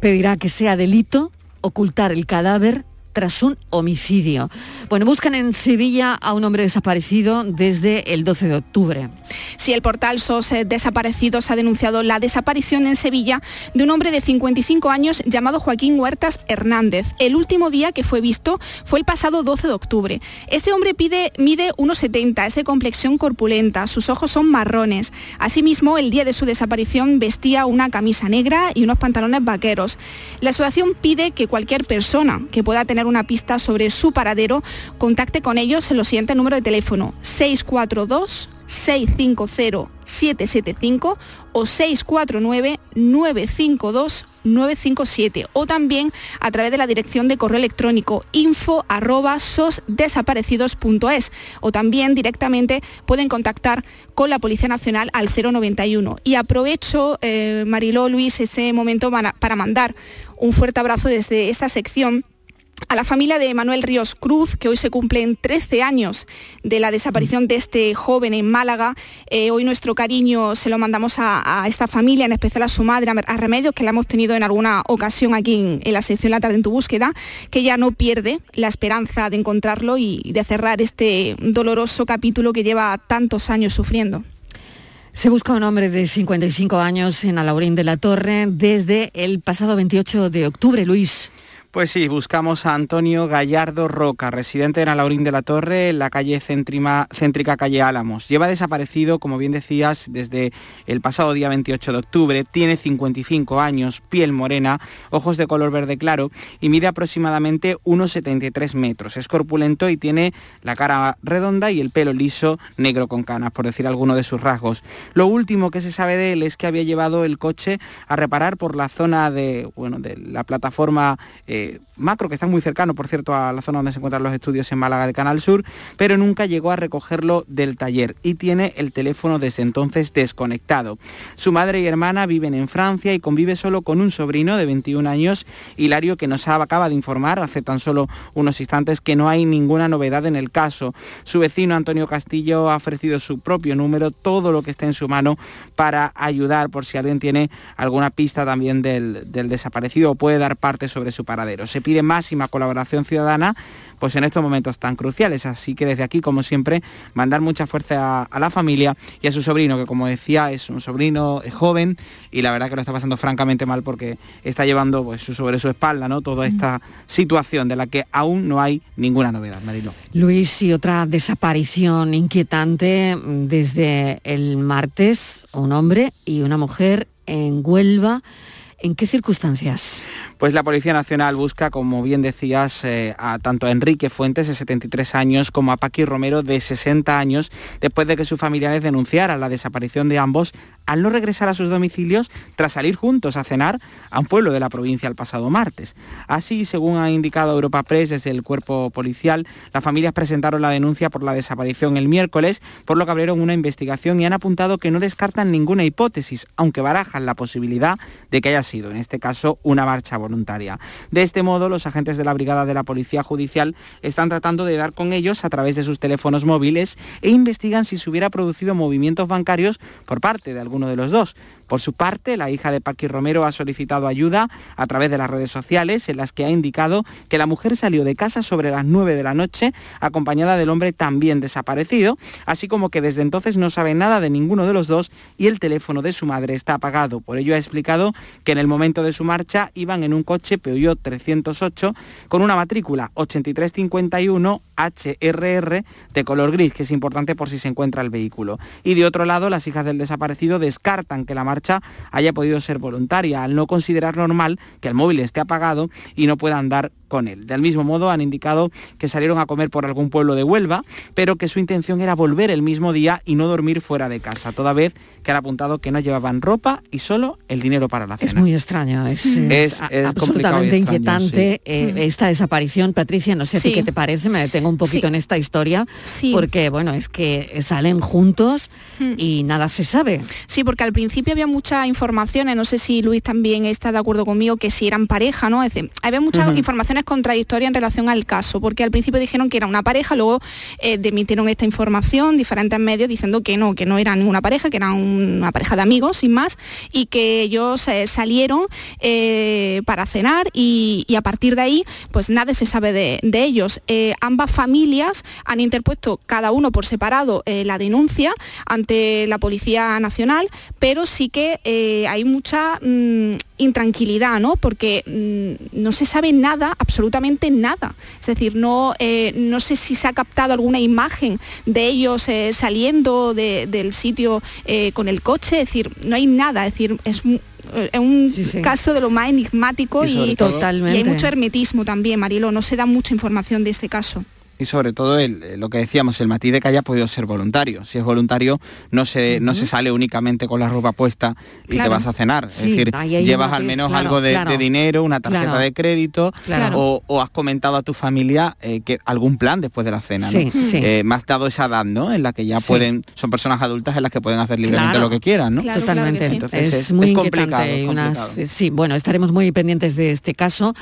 pedirá que sea delito ocultar el cadáver tras un homicidio. Bueno, buscan en Sevilla a un hombre desaparecido desde el 12 de octubre. Sí, el portal SOS Desaparecidos ha denunciado la desaparición en Sevilla de un hombre de 55 años llamado Joaquín Huertas Hernández. El último día que fue visto fue el pasado 12 de octubre. Este hombre pide, mide 1,70, es de complexión corpulenta, sus ojos son marrones. Asimismo, el día de su desaparición vestía una camisa negra y unos pantalones vaqueros. La asociación pide que cualquier persona que pueda tener una pista sobre su paradero, contacte con ellos en lo siguiente número de teléfono 642 650-775 o 649-952-957 o también a través de la dirección de correo electrónico info arroba sosdesaparecidos.es o también directamente pueden contactar con la Policía Nacional al 091. Y aprovecho, eh, Mariló Luis, ese momento para mandar un fuerte abrazo desde esta sección a la familia de Manuel Ríos Cruz, que hoy se cumplen 13 años de la desaparición de este joven en Málaga. Eh, hoy nuestro cariño se lo mandamos a, esta familia, en especial a su madre, a Remedios, que la hemos tenido en alguna ocasión aquí en, la sección La tarde en tu búsqueda, que ya no pierde la esperanza de encontrarlo y de cerrar este doloroso capítulo que lleva tantos años sufriendo. Se busca un hombre de 55 años en Alaurín de la Torre desde el pasado 28 de octubre, Luis. Pues sí, buscamos a Antonio Gallardo Roca, residente en Alaurín de la Torre, en la calle céntrica calle Álamos. Lleva desaparecido, como bien decías, desde el pasado día 28 de octubre. Tiene 55 años, piel morena, ojos de color verde claro y mide aproximadamente 1,73 metros. Es corpulento y tiene la cara redonda y el pelo liso, negro con canas, por decir alguno de sus rasgos. Lo último que se sabe de él es que había llevado el coche a reparar por la zona de, bueno, de la plataforma... Eh, macro, que está muy cercano, por cierto, a la zona donde se encuentran los estudios en Málaga de Canal Sur, pero nunca llegó a recogerlo del taller y tiene el teléfono desde entonces desconectado. Su madre y hermana viven en Francia y convive solo con un sobrino de 21 años, Hilario, que nos acaba de informar hace tan solo unos instantes que no hay ninguna novedad en el caso. Su vecino Antonio Castillo ha ofrecido su propio número, todo lo que esté en su mano para ayudar por si alguien tiene alguna pista también del, del desaparecido o puede dar parte sobre su Se pide máxima colaboración ciudadana pues en estos momentos tan cruciales. Así que desde aquí, como siempre, mandar mucha fuerza a, la familia y a su sobrino, que como decía, es un sobrino joven y la verdad que lo está pasando francamente mal porque está llevando pues, sobre su espalda ¿no? toda esta situación de la que aún no hay ninguna novedad, Marilo. Luis, y otra desaparición inquietante desde el martes, un hombre y una mujer en Huelva. ¿En qué circunstancias? Pues la Policía Nacional busca, como bien decías, eh, a tanto a Enrique Fuentes, de 73 años, como a Paqui Romero, de 60 años, después de que sus familiares denunciaran la desaparición de ambos al no regresar a sus domicilios tras salir juntos a cenar a un pueblo de la provincia el pasado martes. Así, según ha indicado Europa Press desde el cuerpo policial, las familias presentaron la denuncia por la desaparición el miércoles, por lo que abrieron una investigación y han apuntado que no descartan ninguna hipótesis, aunque barajan la posibilidad de que haya sido, en este caso, una marcha voluntaria. De este modo, los agentes de la Brigada de la Policía Judicial están tratando de dar con ellos a través de sus teléfonos móviles e investigan si se hubiera producido movimientos bancarios por parte de algún uno de los dos. Por su parte, la hija de Paqui Romero ha solicitado ayuda a través de las redes sociales en las que ha indicado que la mujer salió de casa sobre las 9 de la noche acompañada del hombre también desaparecido, así como que desde entonces no sabe nada de ninguno de los dos y el teléfono de su madre está apagado. Por ello ha explicado que en el momento de su marcha iban en un coche Peugeot 308 con una matrícula 8351 HRR de color gris, que es importante por si se encuentra el vehículo. Y de otro lado, las hijas del desaparecido descartan que la haya podido ser voluntaria, al no considerar normal que el móvil esté apagado y no pueda andar con él. Del mismo modo han indicado que salieron a comer por algún pueblo de Huelva, pero que su intención era volver el mismo día y no dormir fuera de casa, toda vez que han apuntado que no llevaban ropa y solo el dinero para la cena. Es muy extraño, es, absolutamente inquietante eh, esta desaparición. Patricia, no sé qué te parece, me detengo un poquito en esta historia, porque bueno, es que salen juntos hmm. y nada se sabe. Sí, porque al principio había mucha información, no sé si Luis también está de acuerdo conmigo, que si eran pareja, ¿no? Es decir, había mucha información contradictoria en relación al caso, porque al principio dijeron que era una pareja, luego eh, demitieron esta información, diferentes medios diciendo que no, que no eran una pareja, que eran una pareja de amigos, sin más, y que ellos eh, salieron eh, para cenar y, a partir de ahí, pues nada se sabe de, ellos. ambas familias han interpuesto cada uno por separado la denuncia ante la Policía Nacional, pero sí que hay mucha mm, intranquilidad, ¿no? Porque mm, no se sabe nada, absolutamente nada. Es decir, no, eh, no sé si se ha captado alguna imagen de ellos eh, saliendo del sitio eh, con el coche, es decir, no hay nada, es decir, es un, caso de lo más enigmático y, y hay mucho hermetismo también, Marilo, no se da mucha información de este caso y sobre todo el, lo que decíamos, el matiz de que haya podido ser voluntario. Si es voluntario, no se, no se sale únicamente con la ropa puesta y te vas a cenar. es decir, llevas al menos algo de, dinero, una tarjeta de crédito, o, has comentado a tu familia eh, que algún plan después de la cena. ¿no? Eh, has dado esa edad, ¿no? En la que ya pueden, son personas adultas en las que pueden hacer libremente lo que quieran, ¿no? Totalmente. es, muy complicado. sí, bueno, estaremos muy pendientes de este caso,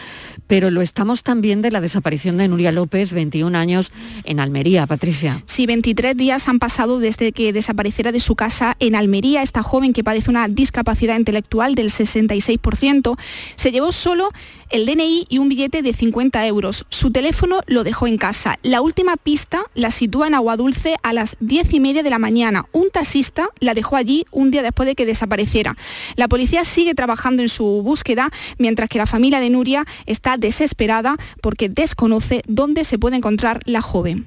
pero lo estamos también de la desaparición de Nuria López, 21 años años en Almería, Patricia. Sí, 23 días han pasado desde que desapareciera de su casa en Almería. Esta joven que padece una discapacidad intelectual del 66% se llevó solo el DNI y un billete de 50 euros. Su teléfono lo dejó en casa. La última pista la sitúa en Aguadulce a las 10 y media de la mañana. Un taxista la dejó allí un día después de que desapareciera. La policía sigue trabajando en su búsqueda, mientras que la familia de Nuria está desesperada porque desconoce dónde se puede encontrar la joven.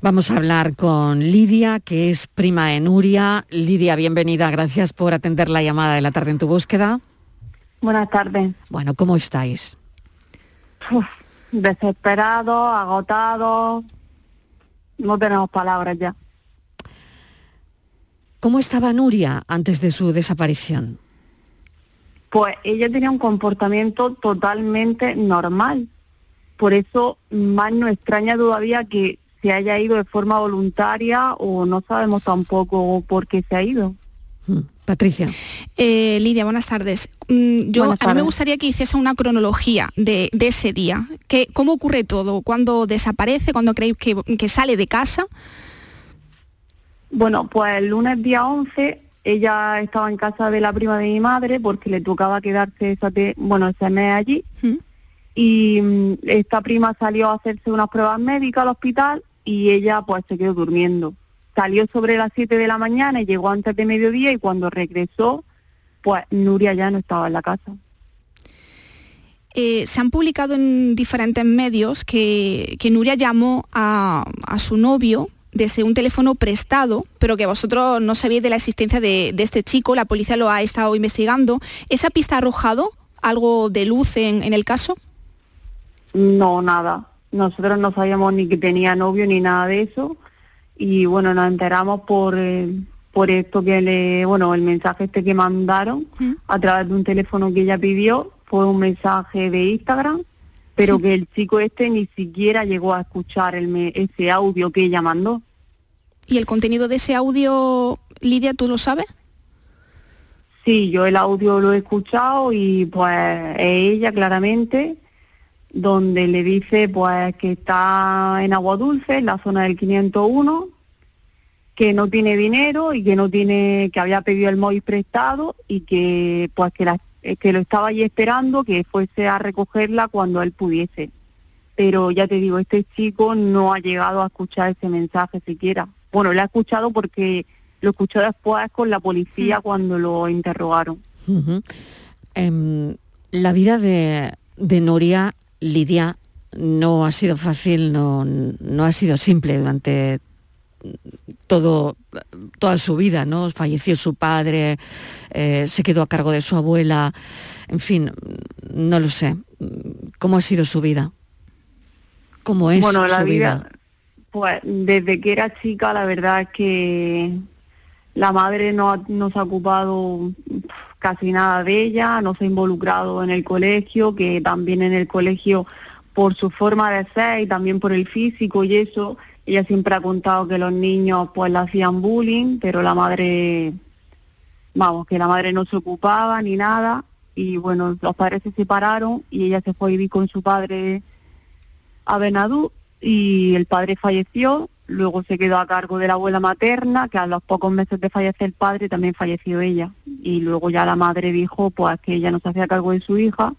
Vamos a hablar con Lidia, que es prima de Nuria. Lidia, bienvenida. Gracias por atender la llamada de la tarde en tu búsqueda. Buenas tardes. Bueno, ¿cómo estáis? desesperado, agotado. No tenemos palabras ya. ¿Cómo estaba Nuria antes de su desaparición? Pues ella tenía un comportamiento totalmente normal. Por eso más nos extraña todavía que se haya ido de forma voluntaria o no sabemos tampoco por qué se ha ido. Hmm. Patricia. Eh, Lidia, buenas tardes. Mm, yo a mí me gustaría que hiciese una cronología de, ese día. Que, ¿Cómo ocurre todo? ¿Cuándo desaparece? ¿Cuándo creéis que, sale de casa? Bueno, pues el lunes día 11 ella estaba en casa de la prima de mi madre porque le tocaba quedarse esa bueno, ese mes allí. Y mm, esta prima salió a hacerse unas pruebas médicas al hospital y ella pues se quedó durmiendo salió sobre las 7 de la mañana y llegó antes de mediodía y cuando regresó, pues Nuria ya no estaba en la casa. Eh, se han publicado en diferentes medios que, Nuria llamó a, su novio desde un teléfono prestado, pero que vosotros no sabéis de la existencia de, este chico, la policía lo ha estado investigando. ¿Esa pista ha arrojado algo de luz en, en el caso? No, nada. Nosotros no sabíamos ni que tenía novio ni nada de eso y bueno, nos enteramos por, eh, por esto que le, bueno, el mensaje este que mandaron a través de un teléfono que ella pidió, fue un mensaje de Instagram, pero que el chico este ni siquiera llegó a escuchar el ese audio que ella mandó. ¿Y el contenido de ese audio, Lidia, tú lo sabes? Sí, yo el audio lo he escuchado y pues ella claramente donde le dice pues que está en Agua Dulce, en la zona del 501, que no tiene dinero y que no tiene, que había pedido el móvil prestado y que pues que, la, eh, que lo estaba ahí esperando que fuese a recogerla cuando él pudiese. Pero ya te digo, este chico no ha llegado a escuchar ese mensaje siquiera. Bueno, lo ha escuchado porque lo escuchó después con la policía cuando lo interrogaron. Em, la vida de, de Noria Lidia no ha sido fácil, no, no ha sido simple durante todo, toda su vida, ¿no? Falleció su padre, eh, se quedó a cargo de su abuela, en fin, no lo sé. ¿Cómo ha sido su vida? ¿Cómo es bueno, la su vida? Pues desde que era chica, la verdad es que la madre no, no se ha ocupado casi nada de ella, no se ha involucrado en el colegio, que también en el colegio por su forma de ser y también por el físico y eso, ella siempre ha contado que los niños pues la hacían bullying, pero la madre, vamos, que la madre no se ocupaba ni nada. Y bueno, los padres se separaron y ella se fue a vivir con su padre a Benadú y el padre falleció Luego se quedó a cargo de la abuela materna, que a los pocos meses de fallecer el padre también falleció ella. Y luego ya la madre dijo pues que ella no se hacía cargo de su hija.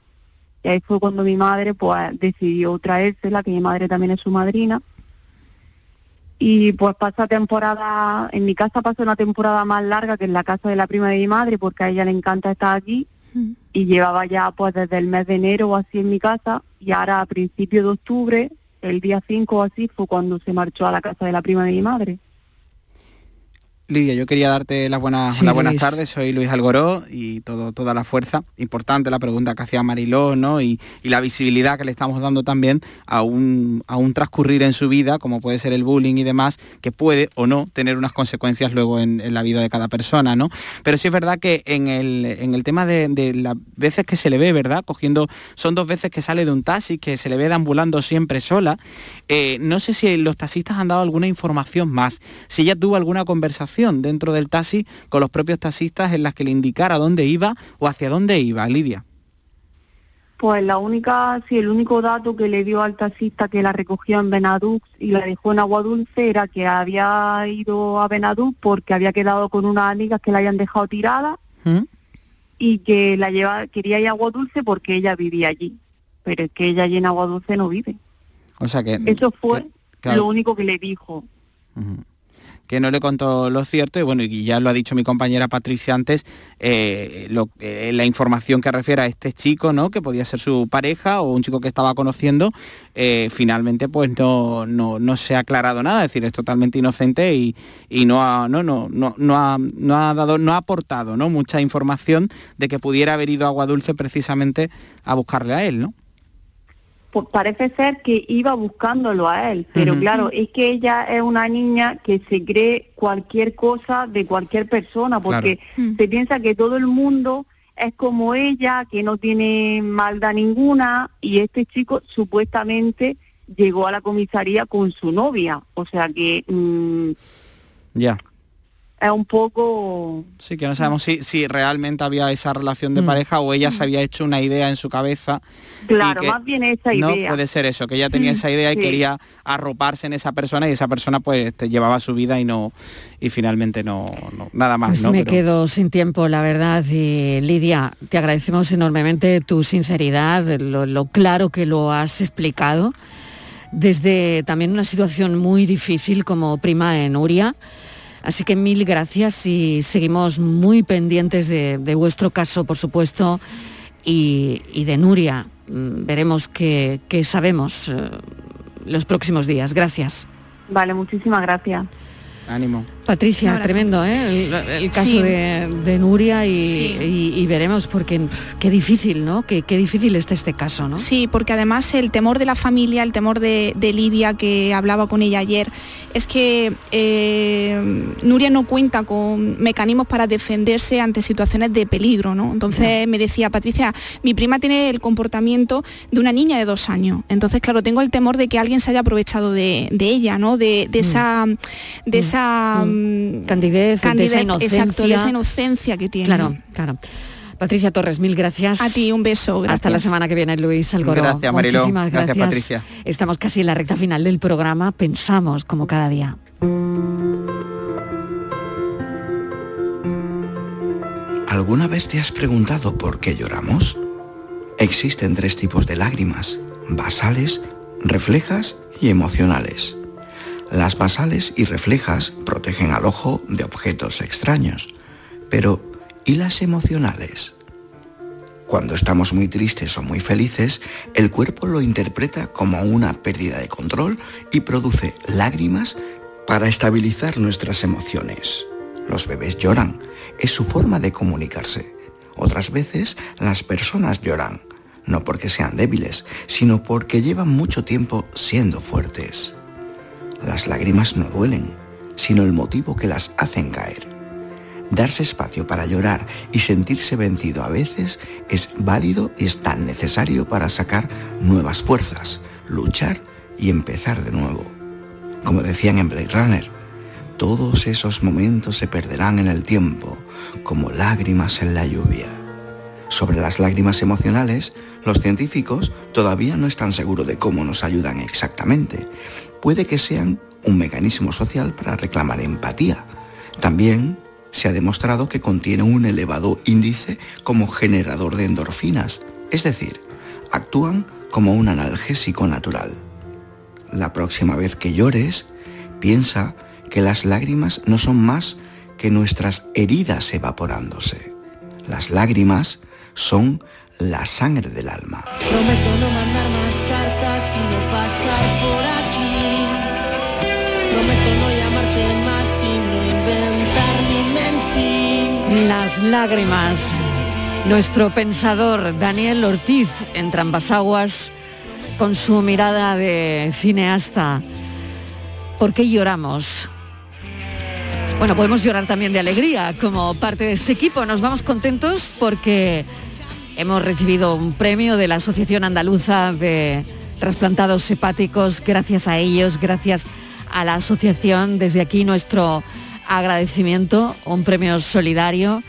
Y ahí fue cuando mi madre pues decidió traérsela, que mi madre también es su madrina. Y pues pasa temporada, en mi casa pasa una temporada más larga que en la casa de la prima de mi madre, porque a ella le encanta estar aquí. y llevaba ya pues desde el mes de enero o así en mi casa y ahora a principios de octubre, el día 5 o así, fue cuando se marchó a la casa de la prima de mi madre. Lidia, yo quería darte las buenas, Sí, las buenas Luis. tardes, soy Luis Algoró y todo, toda la fuerza. Importante la pregunta que hacía Mariló, ¿no? Y, y la visibilidad que le estamos dando también a un, a un transcurrir en su vida, como puede ser el bullying y demás, que puede o no tener unas consecuencias luego en, en la vida de cada persona, ¿no? Pero sí es verdad que en el, en el tema de, de las veces que se le ve, ¿verdad? Cogiendo, son dos veces que sale de un taxi, que se le ve deambulando siempre sola. Eh, no sé si los taxistas han dado alguna información más, si ella tuvo alguna conversación dentro del taxi con los propios taxistas en las que le indicara dónde iba o hacia dónde iba, Lidia. Pues la única, sí, el único dato que le dio al taxista que la recogió en Benadux y la dejó en Agua Dulce era que había ido a Benadux porque había quedado con unas amigas que la habían dejado tirada ¿Mm? y que la lleva, quería ir a Agua Dulce porque ella vivía allí. Pero es que ella allí en Agua Dulce no vive. O sea que... Eso fue claro. lo único que le dijo. Que no le contó lo cierto y bueno, y ya lo ha dicho mi compañera Patricia antes, eh, eh, la información que refiere a este chico, ¿no? Que podía ser su pareja o un chico que estaba conociendo, eh, finalmente pues no, no, no se ha aclarado nada, es decir, es totalmente inocente y, y no, ha, no, no, no, no ha, no ha dado, no ha aportado ¿no? mucha información de que pudiera haber ido a Agua Dulce precisamente a buscarle a él, ¿no? Pues parece ser que iba buscándolo a él, pero claro, es que ella es una niña que se cree cualquier cosa de cualquier persona, porque se piensa que todo el mundo es como ella, que no tiene maldad ninguna, y este chico supuestamente llegó a la comisaría con su novia, o sea que mm, Ya. Es un poco... Sí, que no sabemos si, si realmente había esa relación de Mm. pareja o ella se había hecho una idea en su cabeza. Claro, que- más bien esa No, idea. puede ser eso, que ella tenía Mm, esa idea y sí. quería arroparse en esa persona y esa persona pues te llevaba su vida y no y finalmente no, no- nada más, Pues ¿no? me Pero- quedo sin tiempo, la verdad. Y Lidia, te agradecemos enormemente tu sinceridad, lo, lo claro que lo has explicado, desde también una situación muy difícil como prima de Nuria. Así que mil gracias y seguimos muy pendientes de, de vuestro caso, por supuesto, y, y de Nuria. Mm, Veremos qué, qué sabemos eh, los próximos días. Gracias. Vale, muchísimas gracias. Ánimo. Patricia, tremendo, ¿eh? El, el caso Sí. de, de Nuria y, Sí. y- y veremos, porque qué difícil, ¿no? Qué, qué difícil está este caso, ¿no? Sí, porque además el temor de la familia, el temor de, de Lidia, que hablaba con ella ayer, es que eh, Nuria no cuenta con mecanismos para defenderse ante situaciones de peligro, ¿no? Entonces me decía, Patricia, mi prima tiene el comportamiento de una niña de dos años. Entonces, claro, tengo el temor de que alguien se haya aprovechado de, de ella, ¿no? De, de esa... De esa mm, Candidez, de esa exacto, de inocencia. esa inocencia que tiene. Claro, claro. Patricia Torres, mil gracias. A ti un beso, gracias. Hasta la semana que viene, Luis Algoró. Gracias. Muchísimas Gracias, gracias. Patricia. Estamos casi en la recta final del programa. Pensamos como cada día. ¿Alguna vez te has preguntado por qué lloramos? Existen tres tipos de lágrimas, basales, reflejas y emocionales. Las basales y reflejas protegen al ojo de objetos extraños, pero ¿y las emocionales? Cuando estamos muy tristes o muy felices, el cuerpo lo interpreta como una pérdida de control y produce lágrimas para estabilizar nuestras emociones. Los bebés lloran, es su forma de comunicarse. Otras veces las personas lloran, no porque sean débiles, sino porque llevan mucho tiempo siendo fuertes. Las lágrimas no duelen, sino el motivo que las hacen caer. Darse espacio para llorar y sentirse vencido a veces es válido y es tan necesario para sacar nuevas fuerzas, luchar y empezar de nuevo. Como decían en Blade Runner, todos esos momentos se perderán en el tiempo, como lágrimas en la lluvia. Sobre las lágrimas emocionales, los científicos todavía no están seguros de cómo nos ayudan exactamente. Puede que sean un mecanismo social para reclamar empatía. También se ha demostrado que contiene un elevado índice como generador de endorfinas, es decir, actúan como un analgésico natural. La próxima vez que llores, piensa que las lágrimas no son más que nuestras heridas evaporándose. Las lágrimas son la sangre del alma. Prometo no mandar más cartas pasar por Las lágrimas. Nuestro pensador Daniel Ortiz en Trambasaguas con su mirada de cineasta. ¿Por qué lloramos? Bueno, podemos llorar también de alegría como parte de este equipo. Nos vamos contentos porque hemos recibido un premio de la Asociación Andaluza de Trasplantados Hepáticos. Gracias a ellos, gracias a la asociación, desde aquí nuestro agradecimiento, un premio solidario,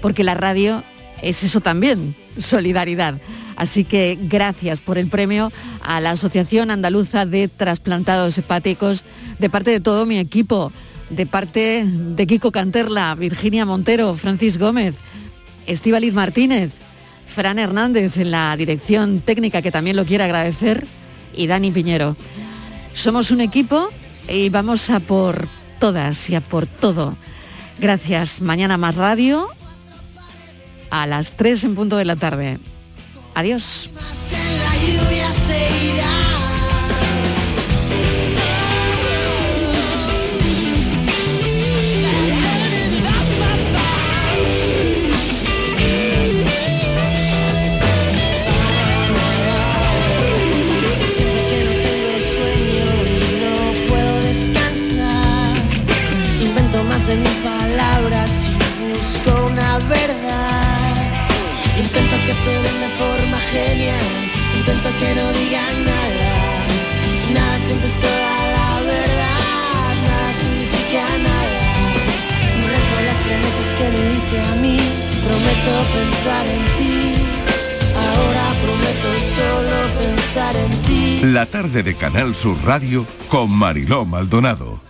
porque la radio es eso también, solidaridad. Así que gracias por el premio a la Asociación Andaluza de Trasplantados Hepáticos, de parte de todo mi equipo, de parte de Kiko Canterla, Virginia Montero, Francis Gómez, Estíbaliz Martínez, Fran Hernández en la dirección técnica, que también lo quiere agradecer, y Dani Piñero. Somos un equipo y vamos a por todas y a por todo. Gracias. Mañana más radio a las 3 en punto de la tarde. Adiós. Suenen de forma genial, intento que no digan nada. Nada siempre es toda la verdad, nada significa nada. Rejo las promesas que me hice a mí, prometo pensar en ti. Ahora prometo solo pensar en ti. La tarde de Canal Sur Radio con Mariló Maldonado.